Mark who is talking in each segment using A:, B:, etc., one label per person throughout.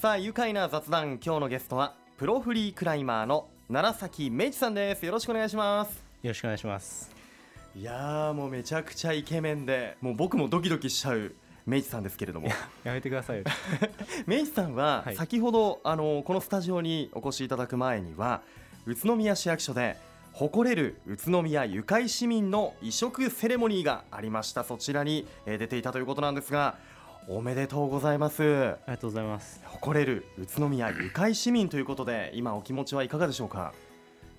A: さあ愉快な雑談今日のゲストはプロフリークライマーの楢崎明智さんです。よろしくお願いします。
B: よろしくお願いします。
A: いやーもうめちゃくちゃイケメンでもう僕もドキドキしちゃう明治さんですけれども。
B: やめてくださいよ。
A: 明治さんは
B: はい。
A: 先ほど、あのこのスタジオにお越しいただく前には宇都宮市役所で誇れる宇都宮ゆかい市民の移植セレモニーがありました。そちらに、えー出ていたということなんですがおめでとうございます。
B: ありがとうございます。
A: 誇れる宇都宮ゆかい市民ということで今お気持ちはいかがでしょうか？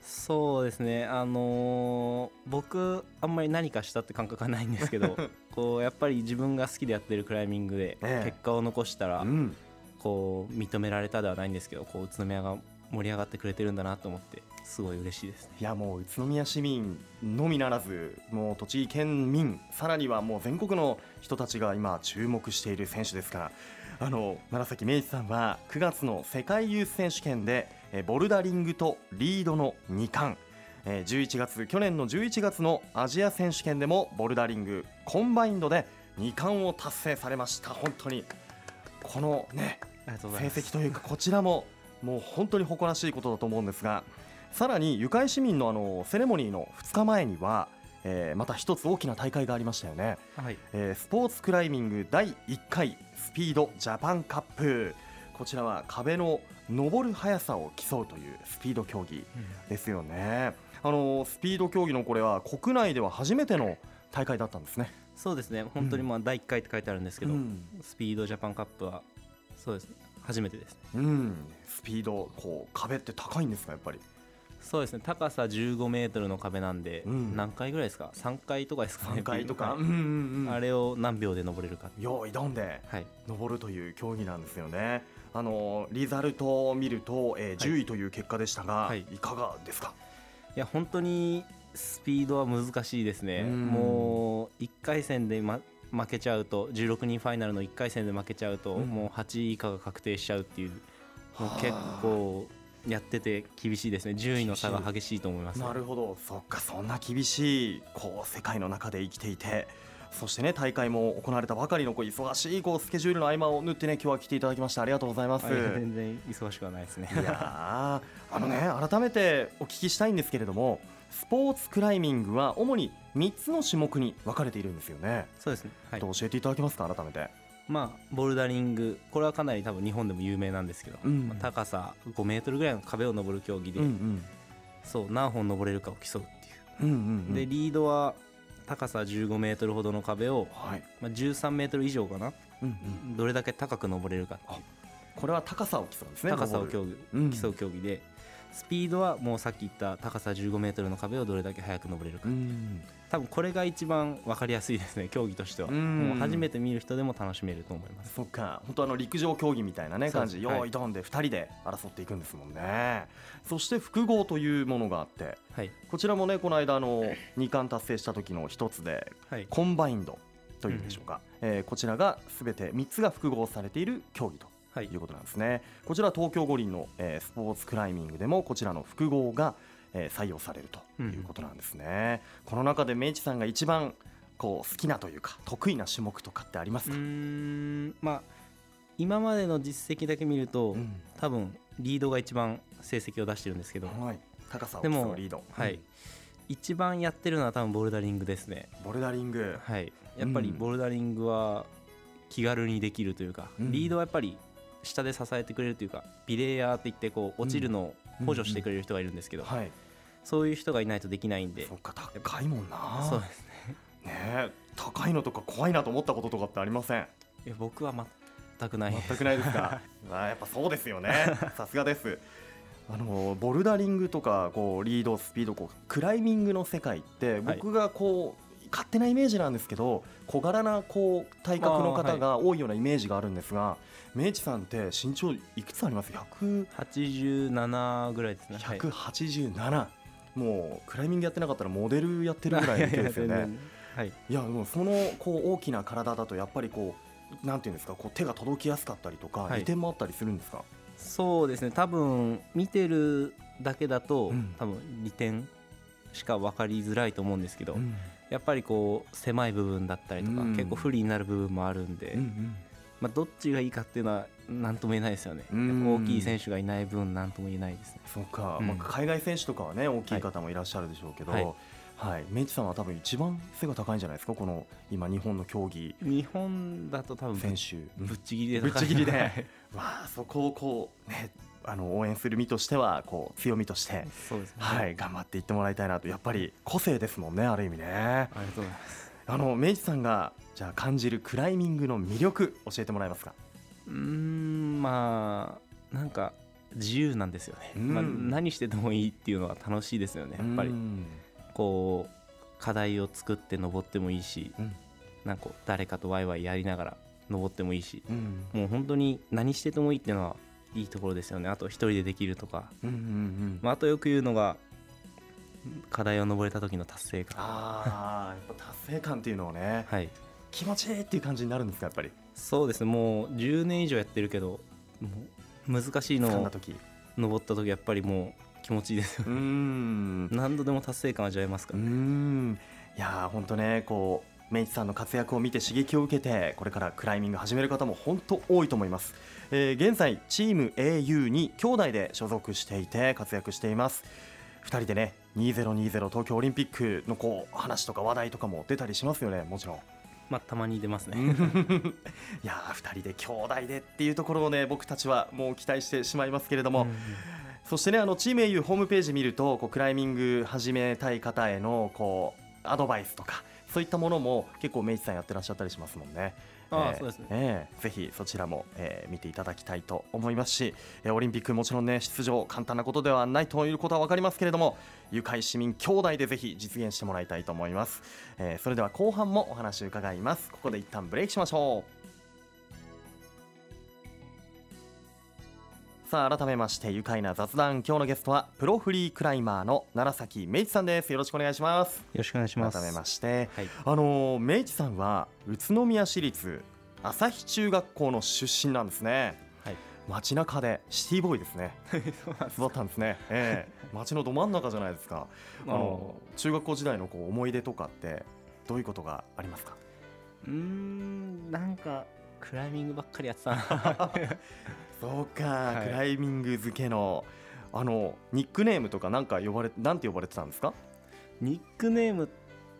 B: そうですね。あのー僕あんまり何かしたって感覚はないんですけど こうやっぱり自分が好きでやってるクライミングで
A: ええ。
B: 結果を残したら
A: うん。
B: こう認められたではないんですけどこう宇都宮が盛り上がってくれてるんだなと思ってすごい嬉しいですね。
A: いやもう宇都宮市民のみならずもう栃木県民さらにはもう全国の人たちが今注目している選手ですからあの楢崎明治さんは9月の世界ユース選手権でえーボルダリングとリードの2冠。えー11月去年の11月のアジア選手権でもボルダリングコンバインドで2冠を達成されました。本当にこのね成績というかこちらももう本当に誇らしいことだと思うんですがさらにゆかい市民のあのセレモニーの2日前には、えーまた一つ大きな大会がありましたよね、
B: はい。
A: えースポーツクライミング第1回スピードジャパンカップ。こちらは壁の登る速さを競うというスピード競技ですよね。あのスピード競技のこれは国内では初めての大会だったんですね。
B: そうですね。本当にまあ第1回って書いてあるんですけど、
A: うん。
B: スピードジャパンカップはそうです。ね初めてですね。
A: うん、スピードこう壁って高いんですかやっぱり？
B: そうですね。高さ15メートルの壁なんで、
A: うん。
B: 何回ぐらいですか？3回とかですかね。
A: 3回とか、
B: はい。
A: うんうんうん。
B: あれを何秒で登れるか
A: よいどんで
B: はい。
A: 登るという競技なんですよね。あのリザルトを見ると、えー、10位という結果でしたが、
B: はい。
A: い、かがですか？
B: いや本当にスピードは難しいですね。
A: うん。
B: もう1回戦で、ま、負けちゃうと16人ファイナルの1回戦で負けちゃうと、
A: うん。
B: もう8位以下が確定しちゃうっていう結構やってて厳しいですね。順位の差が激しいと思います、
A: なるほど、そっか、そんな厳しいこう世界の中で生きていて。そしてね大会も行われたばかりのこう忙しいこうスケジュールの合間を縫ってね今日は来ていただきましてありがとうございます。
B: 全然忙しくはないですね。
A: いやーあのね改めてお聞きしたいんですけれどもスポーツクライミングは主に3つの種目に分かれているんですよね、
B: そうですね。はい。
A: と教えていただけますか改めて
B: まあボルダリングこれはかなり多分日本でも有名なんですけど、
A: うん。
B: まあ高さ5メートルぐらいの壁を登る競技で、
A: うんうん。
B: そう何本登れるかを競うっていう。
A: うんうんうん。
B: でリードは高さ15メートルほどの壁を、
A: はい、
B: まあ、13メートル以上かな、
A: うんうん、
B: どれだけ高く登れるか
A: これは高さを競うんですね
B: 高さを競技、
A: うん。
B: 競う競技でスピードはもうさっき言った高さ15メートルの壁をどれだけ速く登れるか、
A: うん。
B: 多分これが一番分かりやすいですね競技としては、
A: うん。
B: もう初めて見る人でも楽しめると思います。
A: そっか。本当あの陸上競技みたいなね感じ。よーいどんで2人で争っていくんですもんね。そして複合というものがあって
B: はい。
A: こちらもねこの間あの2冠達成した時の一つで
B: はい。
A: コンバインドというんでしょうか、えーこちらがすべて3つが複合されている競技と
B: はい。
A: いうことなんですね。こちら東京五輪の、えースポーツクライミングでもこちらの複合が、えー採用されるということなんですね、この中で明治さんが一番こう好きなというか得意な種目とかってありますか、
B: んまあ今までの実績だけ見ると、
A: うん。
B: 多分リードが一番成績を出してるんですけど、
A: はい、高さを
B: でも
A: 競うリード、
B: はい。
A: うん
B: 一番やってるのは多分ボルダリングですね。
A: ボルダリング、
B: はい。やっぱり
A: うん。
B: ボルダリングは気軽にできるというか、
A: うん。
B: リードはやっぱり下で支えてくれるというかビレイヤーって言ってこう落ちるのを補助してくれる人がいるんですけど、
A: はい。
B: そういう人がいないとできないんで。
A: そっか高いもんな。
B: そうですね。
A: ねえ高いのとか怖いなと思ったこととかってありません？
B: いや僕は全くない。
A: 全くないですか？あーやっぱそうですよね。さすがです。あのボルダリングとかこうリードスピードこうクライミングの世界って
B: はい。
A: 僕がこう、勝手なイメージなんですけど小柄なこう体格の方が多いようなイメージがあるんですが、明治さんって身長いくつあります？100
B: 87ぐらいですね。はい。
A: 187、もうクライミングやってなかったらモデルやってるぐらいの勢いですよね。
B: はい。
A: いやもうそのこう大きな体だとやっぱりこうなんていうんですかこう手が届きやすかったりとか、
B: はい。
A: 利点もあったりするんですか？
B: そうですね。多分見てるだけだと、
A: うん。
B: 多分利点しか分かりづらいと思うんですけど、
A: うん
B: やっぱりこう狭い部分だったりとか、
A: うん。
B: 結構不利になる部分もあるんで、
A: うん
B: まあ、どっちがいいかっていうのは何とも言えないですよね。
A: うん。
B: 大きい選手がいない分何とも言えないですね。
A: そうか、
B: うん。
A: まあ、海外選手とかはね大きい方もいらっしゃるでしょうけど、は
B: はい。い
A: メイチさんは多分一番背が高いんじゃないですか？この今日本の競技。
B: 日本だと多分ぶ
A: 選手、
B: ぶっちぎりで
A: ぶっちぎりで。
B: はい。
A: わ あそこをこうねあの応援する身としてはこう強みとして、
B: そうですね。
A: はい、頑張っていってもらいたいなと。やっぱり個性ですもんねある意味ね。
B: ありがとうございます。
A: あのメイチさんがじゃあ感じるクライミングの魅力教えてもらえますか？
B: うーんまあなんか自由なんですよね、
A: うん。
B: まあ、何しててもいいっていうのは楽しいですよねやっぱり。
A: うん
B: こう課題を作って登ってもいいし、
A: うん。
B: なんか誰かとワイワイやりながら登ってもいいし
A: うん。
B: もう本当に何しててもいいっていうのはいいところですよね。あと一人でできるとか、
A: うんうんうん。
B: まあ、あとよく言うのが課題を登れた時の達成感。
A: ああやっぱ達成感っていうのをね
B: はい。
A: 気持ちいいっていう感じになるんですかやっぱり。
B: そうですね。もう10年以上やってるけど難しいのを登った時やっぱりもう気持ちいいですよ
A: うーん。
B: 何度でも達成感味わえますか
A: うー
B: ら、
A: ん。いやー本当ねこうメイチさんの活躍を見て刺激を受けてこれからクライミング始める方も本当多いと思います、えー現在チーム au に兄弟で所属していて活躍しています。2人でね2020東京オリンピックのこう話とか話題とかも出たりしますよねもちろん。
B: まあたまに出ますね、
A: いやー2人で兄弟でっていうところをね僕たちはもう期待してしまいますけれども、
B: うん
A: そしてねあのチーム au ホームページ見るとこうクライミング始めたい方へのこうアドバイスとかそういったものも結構メイチさんやってらっしゃったりしますもんね。
B: ああそうですね。
A: ええぜひそちらも、えー見ていただきたいと思いますし、えーオリンピックもちろんね出場簡単なことではないということは分かりますけれども愉快市民兄弟でぜひ実現してもらいたいと思います、えーそれでは後半もお話を伺います。ここで一旦ブレイクしましょうさあ改めまして愉快な雑談。今日のゲストはプロフリークライマーの楢崎明一さんです。よろしくお願いします。
B: よろしくお願いします。
A: 改めまして
B: はい、
A: あの明一さんは宇都宮市立朝日中学校の出身なんですね。
B: はい。
A: 街中でシティボーイですね。育ったんですね、ええ。街のど真ん中じゃないですか。あ。の中学校時代のこう思い出とかってどういうことがありますか？
B: うーんなんかクライミングばっかりやってたな
A: そうか、
B: はい。
A: クライミング付けのあのニックネームとかなんか呼ばれなんて呼ばれてたんですか？
B: ニックネームっ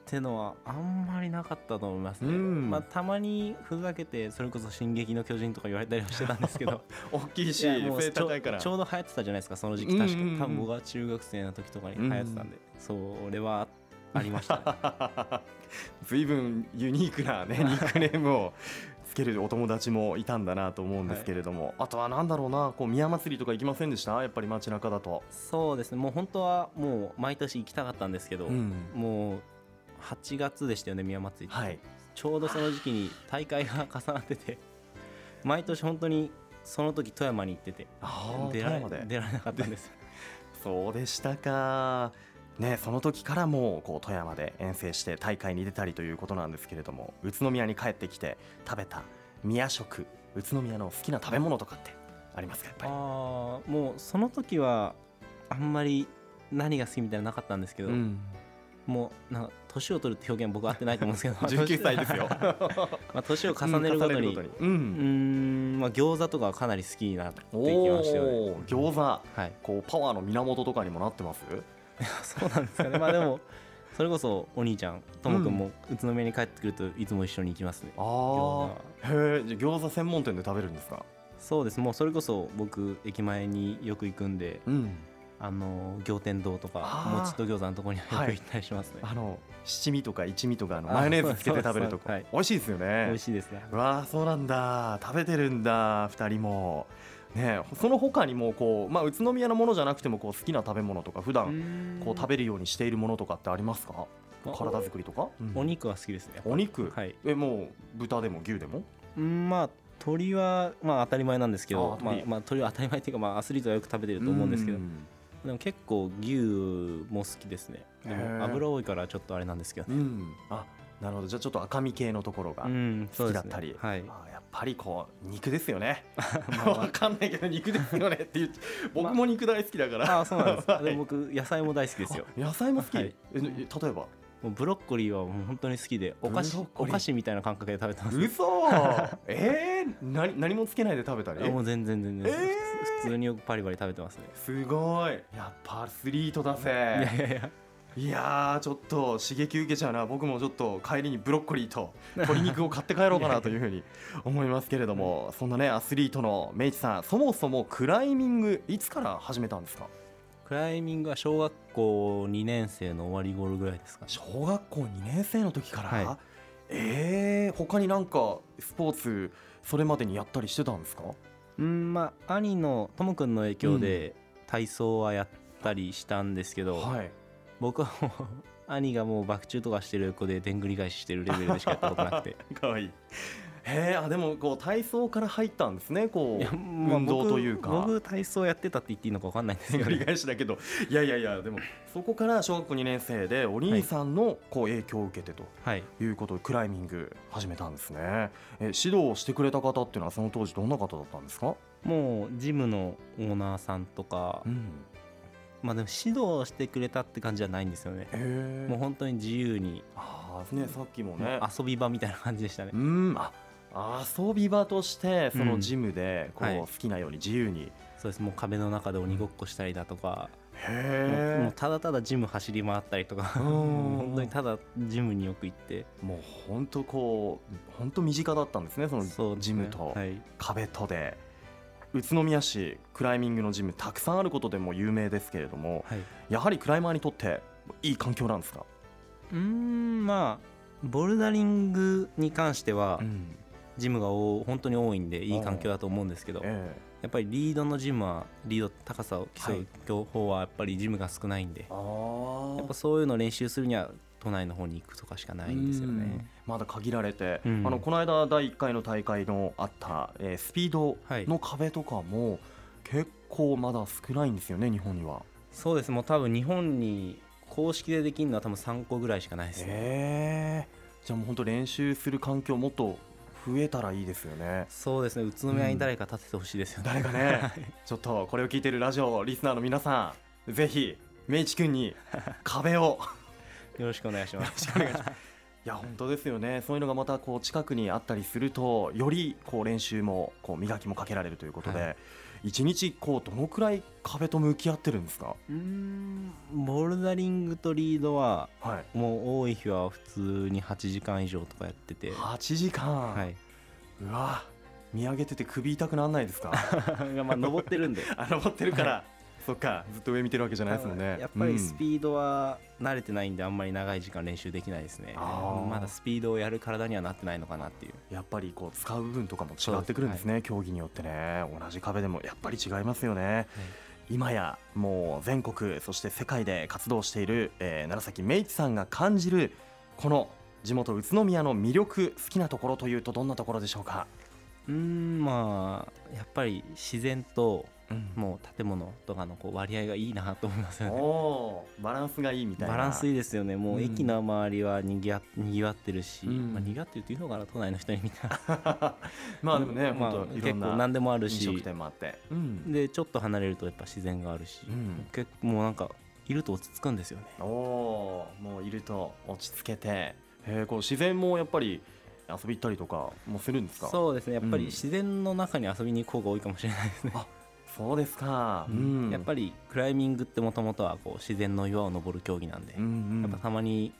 B: てのはあんまりなかったと思いますね、
A: うん。
B: まあ、たまにふざけてそれこそ「進撃の巨人」とか言われたりはしてたんですけど。
A: 大きいし背高いから。
B: ちょうど流行ってたじゃないですかその時期。確か、
A: うんうん。うん
B: 多分僕が中学生の時とかに流行ってたんで、それはありましたね。
A: 随分ユニークな、ね、ニックネームをつけるお友達もいたんだなと思うんですけれども、あとはなんだろうなこう宮祭りとか行きませんでした？やっぱり街中だと。
B: そうですね。もう本当はもう毎年行きたかったんですけど、
A: うん。
B: もう8月でしたよね宮祭り。
A: はい、
B: ちょうどその時期に大会が重なってて毎年本当にその時富山に行ってて出られなかったんです。よ
A: そうでしたか。ね、その時からもうこう富山で遠征して大会に出たりということなんですけれども宇都宮に帰ってきて食べた宮食宇都宮の好きな食べ物とかってありますかやっぱり？
B: ああもうその時はあんまり何が好きみたいなのなかったんですけど、
A: うん、
B: もうなんか年を取るって表現僕合ってないと思うんですけど。
A: 19歳ですよ。
B: まあ年を重ねるごとに。
A: うん
B: まあ餃子とかはかなり好きになっていきましたよね。
A: 餃子。
B: はい。
A: こうパワーの源とかにもなってます？
B: そうなんですかね。まあでもそれこそお兄ちゃんともくん。も宇都宮に帰ってくるといつも一緒に行きますね。
A: あ
B: 餃子。
A: あ
B: は
A: へえじゃあ餃子専門店で食べるんですか？
B: そうです。もうそれこそ僕駅前によく行くんで
A: うん。
B: あの行天堂とかもちと餃子のところによく
A: はい。
B: 行ったりしますね、
A: あの七味とか一味とかあの
B: あ
A: マヨネーズつけて食べるとこ。
B: はい。
A: 美味しいですよね。
B: 美味しいですね。
A: うわあそうなんだ。食べてるんだ二人もねえその他にもこうまあ宇都宮のものじゃなくてもこう好きな食べ物とか普段こう食べるようにしているものとかってありますか？
B: あ
A: 体作りとか、うん。
B: お肉は好きですね
A: お肉？
B: はい。
A: えもう豚でも牛でも？
B: うんまあ鳥はまあ当たり前なんですけどまあまあ鳥は当たり前っていうかまあアスリートはよく食べてると思うんですけど
A: ん。
B: でも結構牛も好きですね。でも油多いからちょっとあれなんですけどね。
A: うん、あなるほど。じゃあちょっと赤身系のところが好きだったり、
B: はい
A: ぱりこう肉ですよね。
B: まあまあ
A: わかんないけど肉ですよねって言っ 僕も肉大好きだから、
B: ああそうなんです。
A: はい。
B: でも僕野菜も大好きですよ。
A: あ野菜も好き、
B: はい。
A: え例えば？
B: もうブロッコリーはもう本当に好きでお菓子お菓子みたいな感覚で食べてます。
A: 嘘！えー、何何もつけないで食べたり？
B: あもう全然全然、
A: えー。
B: 普通によくパリパリ食べてますね。
A: すごい。やっぱアスリートだ
B: いや
A: ぜ
B: いやいや
A: いやーちょっと刺激受けちゃうな。僕もちょっと帰りにブロッコリーと 鶏肉を買って帰ろうかなというふうに思いますけれどもそんなねアスリートのメイチさんそもそもクライミングいつから始めたんですか？
B: クライミングは小学校2年生の終わり頃ぐらいですかね。
A: 小学校2年生の時から、
B: はい。
A: えー、他になんかスポーツそれまでにやったりしてたんですか？
B: うんまあ兄のともくんの影響で体操はやったりしたんですけど、
A: はい
B: 僕はもう 兄がもう爆中とかしてる横ででんぐり返ししてるレベルでしかやったことなくて。
A: かわいい。へえあでもこう体操から入ったんですねこう
B: まあ
A: 運動というか。
B: 僕僕体操やってたって言っていいのか分かんないんですけど、
A: 繰り
B: ね、
A: 返しだけど。いやいやいやでもそこから小学校2年生でお兄さんのこう影響を受けてと
B: はい。
A: いうことでクライミング始めたんですね。え指導をしてくれた方っていうのはその当時どんな方だったんですか？
B: もうジムのオーナーさんとか、
A: ん
B: まあでも指導してくれたって感じじゃないんですよね。もう本当に自由に、
A: ああねさっきもね。
B: 遊び場みたいな感じでしたね。
A: うん。あ遊び場としてそのジムでこう
B: はい。
A: 好きなように自由に、
B: そうです。もう壁の中で鬼ごっこしたりだとか、
A: へ
B: もうただただジム走り回ったりとか。
A: うん。
B: 本当にただジムによく行って。
A: もう本当こう本当身近だったんですねそのジムと
B: はい、
A: 壁とで宇都宮市クライミングのジムたくさんあることでも有名ですけれども
B: はい、
A: やはりクライマーにとっていい環境なんですか、
B: うーんまあボルダリングに関しては
A: ん。
B: ジムがお本当に多いんでいい環境だと思うんですけど
A: え
B: やっぱりリードのジムはリード高さを競
A: はい。う
B: 競法はやっぱりジムが少ないんで
A: えあ
B: やっぱそういうのを練習するには都内の方に行くとかしかないんですよね。
A: まだ限られて、
B: うん
A: あのこの間第1回の大会のあった、えースピード
B: はい
A: の壁とかも結構まだ少ないんですよね日本には。
B: そうですもう多分日本に公式でできるのは多分3個ぐらいしかないですね。
A: えー、じゃあもう本当練習する環境もっと増えたらいいですよね。
B: そうですね宇都宮に誰か立ててほしいですよね。
A: 誰かねちょっとこれを聞いてるラジオリスナーの皆さんぜひ明智君に壁を
B: よろしくお願いします。
A: いしますいや本当ですよね。そういうのがまたこう近くにあったりするとよりこう練習もこう磨きもかけられるということで、
B: は
A: 一日こうどのくらい壁と向き合ってるんですか？
B: うーんボルダリングとリードは
A: はい。
B: もう多い日は普通に8時間以上とかやってて、
A: 8時間、
B: はい、
A: うわ見上げてて首痛くなんないですか？
B: まあ登ってるんで。
A: あ登ってるからそっかずっと上見てるわけじゃないですもんね。
B: やっぱりスピードは慣れてないんであんまり長い時間練習できないですね。まだスピードをやる体にはなってないのかなっていう。
A: やっぱりこう使う部分とかも違ってくるんですね競技によってね。同じ壁でもやっぱり違いますよね、今やもう全国そして世界で活動している、えー、楢崎明一さんが感じるこの地元宇都宮の魅力好きなところというとどんなところでしょうか、
B: うーんまあやっぱり自然と
A: うん
B: もう建物とかのこう割合がいいなと思いますよね。
A: バランスがいいみたいな。
B: バランスいいですよね。もう駅の周りはにぎわにぎわってるし、
A: うん。
B: まあ、にぎわってるっていうのかな都内の人にみたい
A: まあでもね、
B: まあ結構
A: んな
B: 何でもある
A: 飲食
B: し
A: 店もあって、うん。
B: でちょっと離れるとやっぱ自然があるし、
A: うん。
B: 結構もうなんかいると落ち着くんですよね。
A: おもういると落ち着けて、えー、こう自然もやっぱり遊び行ったりとかもするんですか？
B: そうですね。やっぱ
A: うん。
B: り自然の中に遊びに行く方が多いかもしれないですね、
A: そうですか、
B: うん。やっぱ
A: り、
B: りクライミングってもともとはこう自然の岩を登る競技なんで、
A: うんうん、
B: やっぱたまに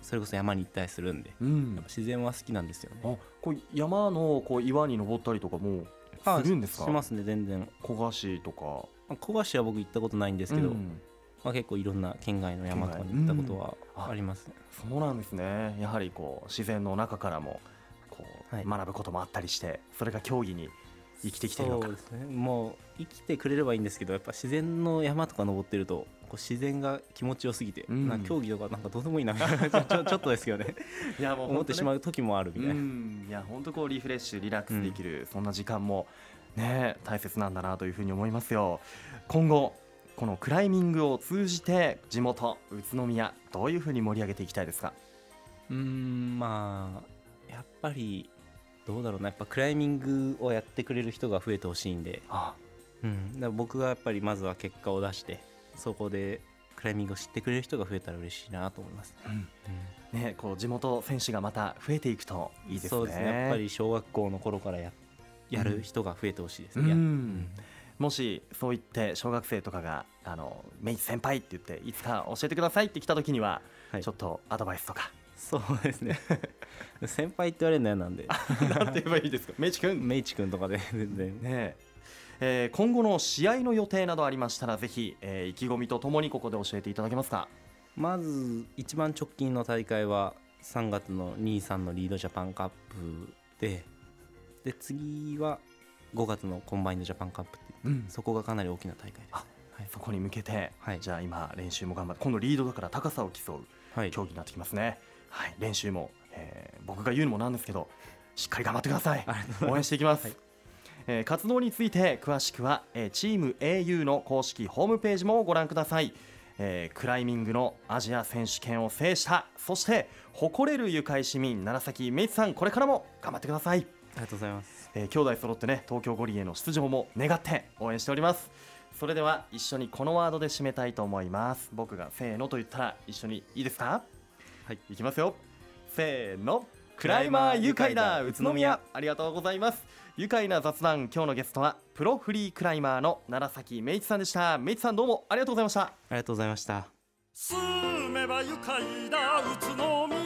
B: それこそ山に行ったりするんで、
A: うん。
B: やっぱ自然は好きなんですよね。
A: あこう山のこう岩に登ったりとかも
B: あ
A: するんですか？
B: しますね全然。
A: 古賀市とか。
B: まあ古賀市は僕行ったことないんですけど、
A: うん。
B: まあ、結構いろんな県外の山とかに行ったことは
A: うん。
B: あります。ね。
A: そうなんですね。やはりこう自然の中からもこう、
B: はい。
A: 学ぶこともあったりしてそれが競技に生きてきてるのか。
B: そうですね。もう生きてくれればいいんですけどやっぱ自然の山とか登ってるとこう自然が気持ちよすぎて、
A: うん。
B: なんか競技とかなんかどうでもいいな。みたいなちょちょっとですけどね。
A: いやも
B: 思ってしま
A: う
B: う時もあるみたいな。
A: ん。いや本当こうリフレッシュリラックスできる、そんな時間もね大切なんだなというふうに思いますよ。今後このクライミングを通じて地元宇都宮どういうふうに盛り上げていきたいですか？
B: うーんまあやっぱりどうだろうな。やっぱクライミングをやってくれる人が増えてほしいんで、
A: あ
B: うん、だから僕がやっぱりまずは結果を出してそこでクライミングを知ってくれる人が増えたら嬉しいなと思います、
A: ね、こう地元選手がまた増えていくといいですね。
B: そうですね。やっぱり小学校の頃からややる人が増えてほしいですね、
A: うん。
B: うん。
A: もしそう言って小学生とかがあのメイ先輩って言っていつか教えてくださいって来た時には、
B: はい。
A: ちょっとアドバイスとか。
B: そうですね先輩って言われるの嫌なんで。
A: なんて言えばいいですか？メイチ君。ね
B: メイチ君とかで全然。
A: え。えー今後の試合の予定などありましたらぜひ、えー意気込みとともにここで教えていただけますか？
B: まず一番直近の大会は3月の23のリードジャパンカップでで次は5月のコンバインドジャパンカップって
A: うん。
B: そこがかなり大きな大会です。
A: あそこに向けて、
B: はい。
A: じゃあ今練習も頑張って今度リードだから高さを競う
B: はい。
A: 競技になってきますね、はい、練習も、えー僕が言うのもなんですけどしっかり頑張ってください。応援していきます、
B: はい。
A: えー活動について詳しくは、えーチーム au の公式ホームページもご覧ください、えークライミングのアジア選手権を制したそして誇れる愉快市民楢崎メイツさんこれからも頑張ってください、
B: ありがとうございます。
A: えー兄弟揃ってね東京五輪への出場も願って応援しております。それでは一緒にこのワードで締めたいと思います。僕がせーのと言ったら一緒にいいですか？
B: はい。
A: いきますよせーの。クライマー愉快だ。宇都宮。ありがとうございます。愉快な雑談。今日のゲストはプロフリークライマーの楢崎メイツさんでした。メイツさんどうもありがとうございました
B: ありがとうございました。
C: 住めば愉快だ。宇都宮